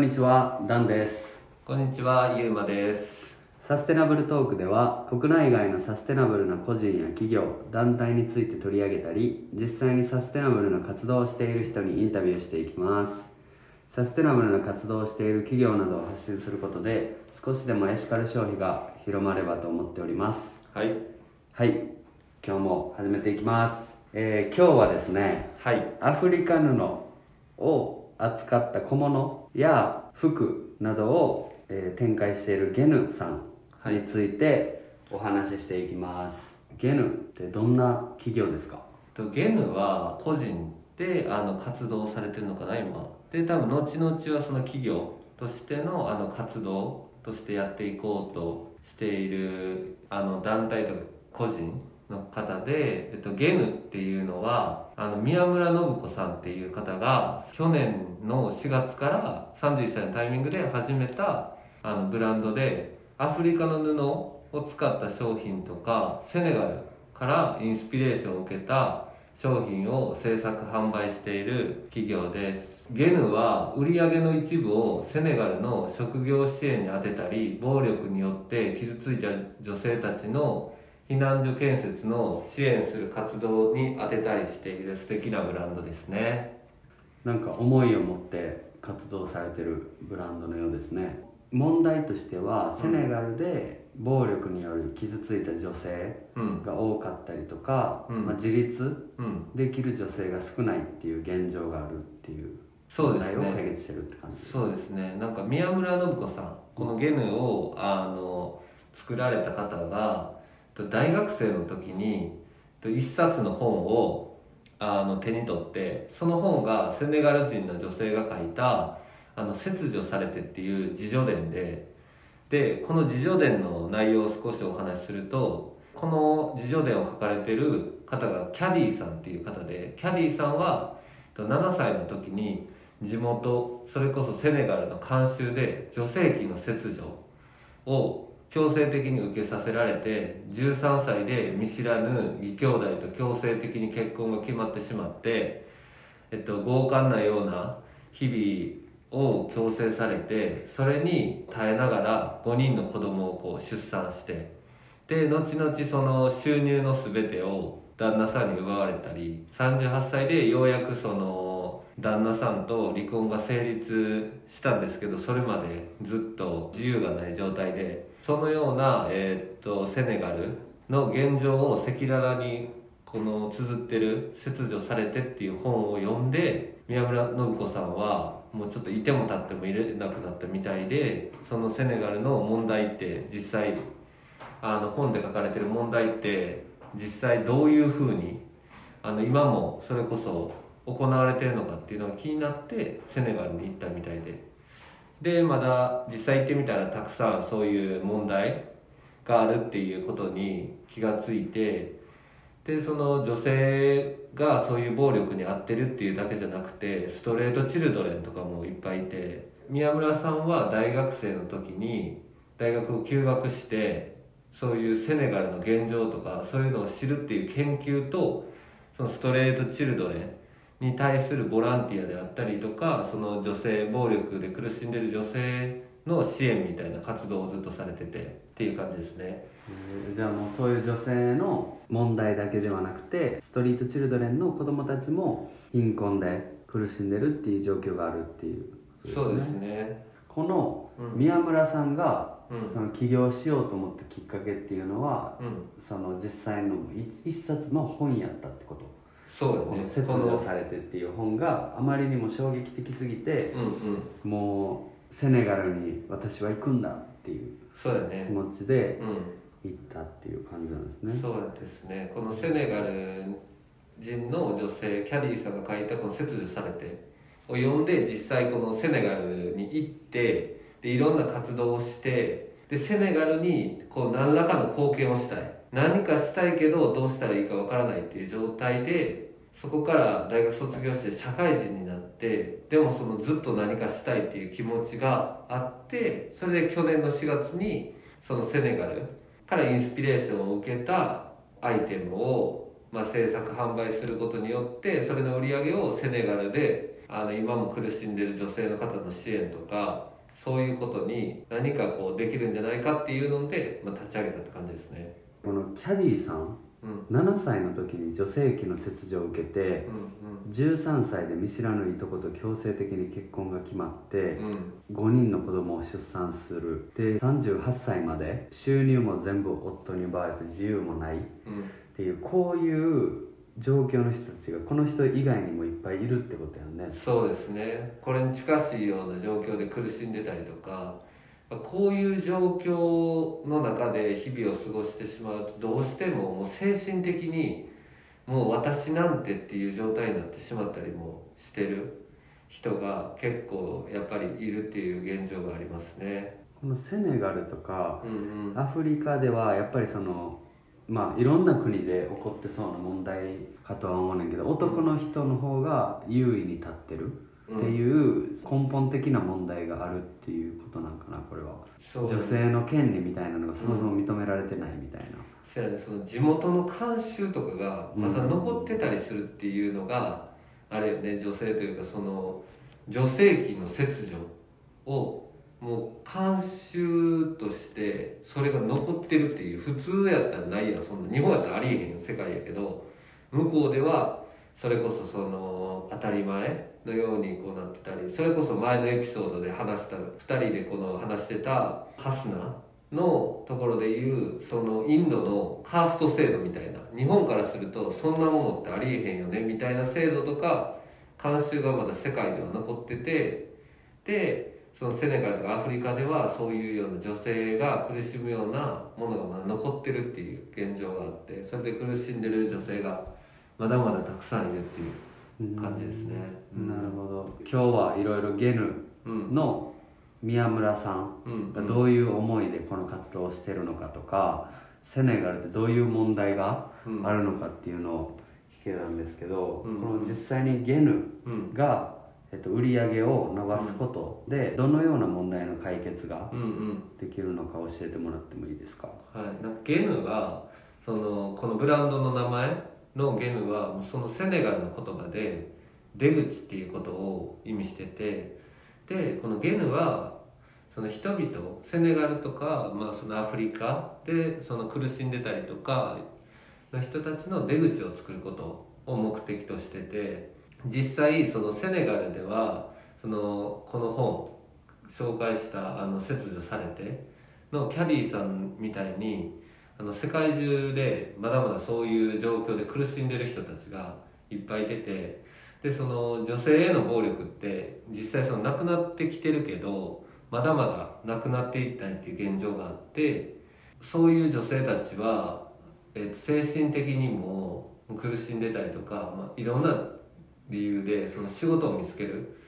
んにちは、ダンです。こんにちは、ゆうまです。サステナブルトークでは、国内外のサステナブルな個人や企業、団体について取り上げたり、実際にサステナブルな活動をしている人にインタビューしていきます。サステナブルな活動をしている企業などを発信することで、少しでもエシカル消費が広まればと思っております。はい。はい、今日も始めていきます。えー今日はですね、はい。アフリカ布を扱った小物や服などを、えー展開しているゲヌさんについてお話ししていきます、ゲヌってどんな企業ですか？とゲヌは個人であの活動されてるのかな今。で多分後々はその企業としてのあの活動としてやっていこうとしているあの団体とか個人の方で、えっと、ゲヌっていうのはあの宮村信子さんっていう方が去年の4月から31歳のタイミングで始めたあのブランドでアフリカの布を使った商品とかセネガルからインスピレーションを受けた商品を製作販売している企業です。ゲヌは売り上げの一部をセネガルの職業支援に充てたり暴力によって傷ついた女性たちの避難所建設の支援する活動に充てたりしている素敵なブランドですね。なんか思いを持って活動されてるブランドのようですね。問題としてはセネガルで暴力による傷ついた女性うん。が多かったりとか、うん。まあ、自立うん。できる女性が少ないっていう現状があるっていうそうです問題を解ね決してるって感じそうですね。なんか宮村信子さんこのゲヌをあの作られた方がと大学生の時にと一冊の本をあの手に取ってその本がセネガル人の女性が書いた「あの切除されて」っていう自叙伝ででこの自叙伝の内容を少しお話しするとこの自叙伝を書かれてる方がキャディーさんっていう方でキャディーさんは7歳の時に地元それこそセネガルの慣習で女性器の切除を強制的に受けさせられて13歳で見知らぬ義兄弟と強制的に結婚が決まってしまって、えっと、強姦なような日々を強制されてそれに耐えながら5人の子供をこう出産してで後々その収入の全てを旦那さんに奪われたり38歳でようやくその旦那さんと離婚が成立したんですけどそれまでずっと自由がない状態でそのような、えーっとセネガルの現状を赤裸々にこの綴ってる「切除されて」っていう本を読んで宮村信子さんはもうちょっといても立ってもいれなくなったみたいでそのセネガルの問題って実際あの本で書かれてる問題って実際どういうふうにあの今もそれこそ行われてるのかっていうのが気になってセネガルに行ったみたいで。でまだ実際行ってみたらたくさんそういう問題があるっていうことに気がついてでその女性がそういう暴力に遭ってるっていうだけじゃなくてストレートチルドレンとかもいっぱいいて宮村さんは大学生の時に大学を休学してそういうセネガルの現状とかそういうのを知るっていう研究とそのストレートチルドレンに対するボランティアであったりとかその女性暴力で苦しんでる女性の支援みたいな活動をずっとされててっていう感じですね。えー。じゃあもうそういう女性の問題だけではなくてストリートチルドレンの子供たちも貧困で苦しんでるっていう状況があるっていう。そうですね。このうん。宮村さんがうん。その起業しようと思ったきっかけっていうのはうん。その実際の一一冊の本やったってこと？そうこの「です切除されて」っていう本があまりにも衝撃的すぎてうんうん。もうセネガルに私は行くんだっていう気そうだね。持ちでうん。行ったっていう感じなんですね。そうですね。このセネガル人の女性キャディさんが書いたこの「切除されて」を読んで実際このセネガルに行ってでいろんな活動をしてでセネガルにこう何らかの貢献をしたい何かしたいけどどうしたらいいかわからないっていう状態でそこから大学卒業して社会人になってでもそのずっと何かしたいっていう気持ちがあってそれで去年の4月にそのセネガルからインスピレーションを受けたアイテムを、まあ、制作販売することによってそれの売り上げをセネガルであの今も苦しんでる女性の方の支援とかそういうことに何かこうできるんじゃないかっていうので、まあ、立ち上げたって感じですね。このキャディーさんうん。7歳の時に女性器の切除を受けてうん13歳で見知らぬいとこと強制的に結婚が決まってうん。うん5人の子供を出産する。で38歳まで収入も全部夫に奪われて自由もない。っうん。ていうこういう状況の人たちがこの人以外にもいっぱいいるってことやんね。そうですね。これに近しいような状況で苦しんでたりとかこういう状況の中で日々を過ごしてしまうとどうしてももう精神的にもう私なんてっていう状態になってしまったりもしてる人が結構やっぱりいるっていう現状がありますね。このセネガルとかうんうんアフリカではやっぱりそのまあいろんな国で起こってそうな問題かとは思うねんけど男の人の方が優位に立ってるっていう根本的な問題があるっていうことなんかなこれは。そう女性の権利みたいなのがそもそも認められてないみたいな、そうやね。その地元の慣習とかがまた残ってたりするっていうのが、あれよね。女性というかその女性器の切除をもう慣習としてそれが残ってるっていう普通やったらないやん。そんな日本やったらありえへん世界やけど向こうではそれこそその当たり前のようにこうなってたりそれこそ前のエピソードで話した2人でこの話してたハスナのところでいうそのインドのカースト制度みたいな日本からするとそんなものってありえへんよねみたいな制度とか慣習がまだ世界では残っててでそのセネガルとかアフリカではそういうような女性が苦しむようなものがまだ残ってるっていう現状があってそれで苦しんでる女性がまだまだたくさんいるっていう。感じですね。なるほど。今日はいろいろゲヌうん。の宮村さんうん。がどういう思いでこの活動をしてるのかとか、セネガルってどういう問題がうん。あるのかっていうのを聞けたんですけど、うん。この実際にゲヌうん。が、えっと、売り上げを伸ばすことでどのような問題の解決がうんうん。できるのか教えてもらってもいいですか？はい、ゲヌはそのこのブランドの名前のゲヌはそのセネガルの言葉で出口っていうことを意味しててでこのゲヌはその人々セネガルとか、まあ、そのアフリカでその苦しんでたりとかの人たちの出口を作ることを目的としてて実際そのセネガルではそのこの本紹介したあの切除されてのキャディーさんみたいにあの世界中でまだまだそういう状況で苦しんでる人たちがいっぱいいてでその女性への暴力って実際そのなくなってきてるけどまだまだなくなっていったりっていう現状があってそういう女性たちは、えっと精神的にも苦しんでたりとか、まあ、いろんな理由でその仕事を見つける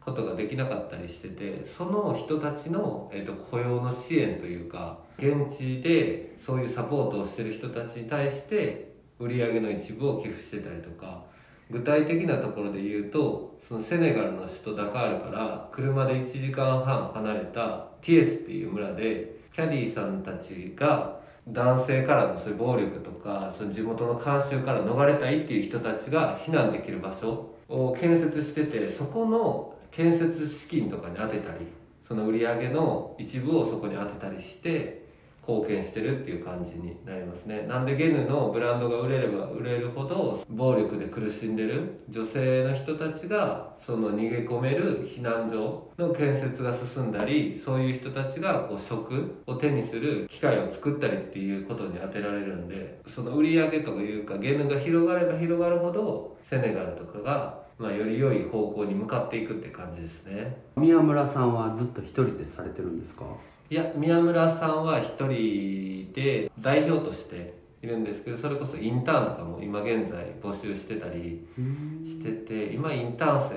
ことができなかったりしててその人たちの、えー、と雇用の支援というか現地でそういうサポートをしてる人たちに対して売り上げの一部を寄付してたりとか具体的なところで言うとそのセネガルの首都ダカールから車で1時間半離れたティエスっていう村でキャディーさんたちが男性からのそういう暴力とかその地元の慣習から逃れたいっていう人たちが避難できる場所を建設しててそこの建設資金とかに当てたりその売り上げの一部をそこに当てたりして貢献してるっていう感じになりますね。なんでゲヌのブランドが売れれば売れるほど暴力で苦しんでる女性の人たちがその逃げ込める避難所の建設が進んだりそういう人たちがこう職を手にする機会を作ったりっていうことに当てられるんでその売り上げというかゲヌが広がれば広がるほどセネガルとかがまあ、より良い方向に向かっていくって感じですね。宮村さんはずっと一人でされてるんですか？いや宮村さんは一人で代表としているんですけどそれこそインターンとかも今現在募集してたりしてて今インターン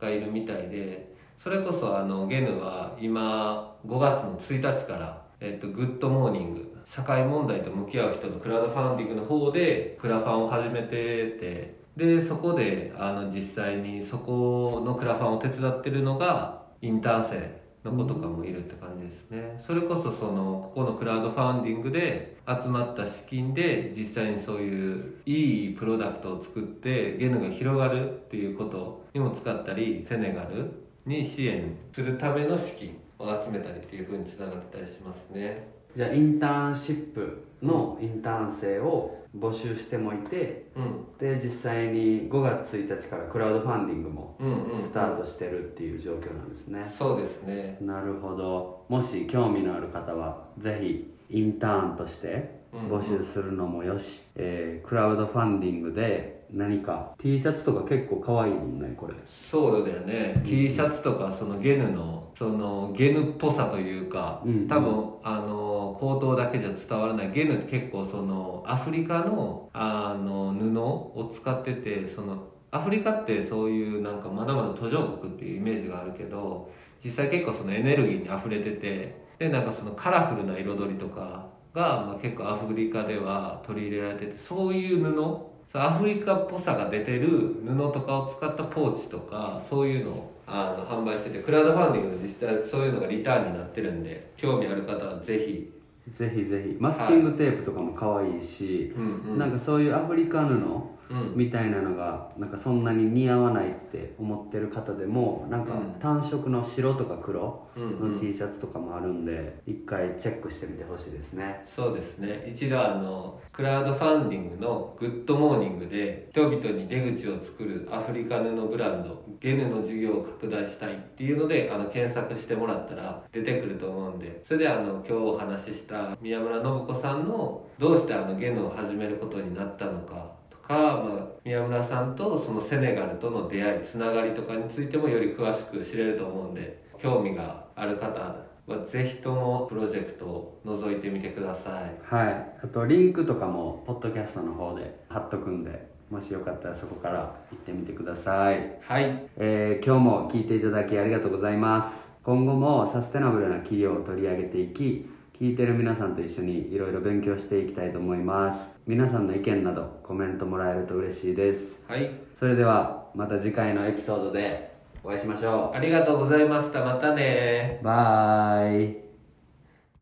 生がいるみたいでそれこそあのゲヌは今5月の1日から、えっと、グッドモーニング社会問題と向き合う人のクラウドファンディングの方でクラファンを始めててでそこであの実際にそこのクラファンを手伝ってるのがインターン生の子とかもいるって感じですね。それこそそのここのクラウドファンディングで集まった資金で実際にそういういいプロダクトを作ってゲヌが広がるっていうことにも使ったりセネガルに支援するための資金を集めたりっていうふうにつながったりしますね。じゃあインターンシップのインターン生を募集してもいてうん。で実際に5月1日からクラウドファンディングもスタートしてるっていう状況なんですね、そうですね。なるほど。もし興味のある方はぜひインターンとして募集するのもよし、えークラウドファンディングで何か T シャツとか結構可愛いもんねこれ。そうだよね。T シャツとかそのゲヌのそのゲヌっぽさというか、うん多分あの口頭だけじゃ伝わらない。ゲヌって結構そのアフリカのあの布を使っててそのアフリカってそういうなんかまだまだ途上国っていうイメージがあるけど実際結構そのエネルギーに溢れててでなんかそのカラフルな彩りとかが、まあ、結構アフリカでは取り入れられててそういう布アフリカっぽさが出てる布とかを使ったポーチとかそういうのをあの販売しててクラウドファンディングで実際そういうのがリターンになってるんで興味ある方はぜひ、ぜひぜひ。マスキングテープとかも可愛いし、うんうん。なんかそういうアフリカ布うん、みたいなのがなんかそんなに似合わないって思ってる方でもなんかうん単色の白とか黒うん。の T シャツとかもあるんで一回チェックしてみてほしいですね。そうですね。一度あのクラウドファンディングのグッドモーニングで人々に出口を作るアフリカ布ブランドゲヌの事業を拡大したいっていうのであの検索してもらったら出てくると思うんでそれであの今日お話しした宮村信子さんのどうしてあのゲヌを始めることになったのかとか、まあ、宮村さんとそのセネガルとの出会いつながりとかについてもより詳しく知れると思うんで興味がある方はぜひともプロジェクトを覗いてみてください。はい。あとリンクとかもポッドキャストの方で貼っとくんでもしよかったらそこから行ってみてください。はい。えー今日も聞いていただきありがとうございます。今後もサステナブルな企業を取り上げていき聞いてる皆さんと一緒にいろいろ勉強していきたいと思います。皆さんの意見などコメントもらえると嬉しいです。はい。それではまた次回のエピソードでお会いしましょありがとうございましたまたねうバイ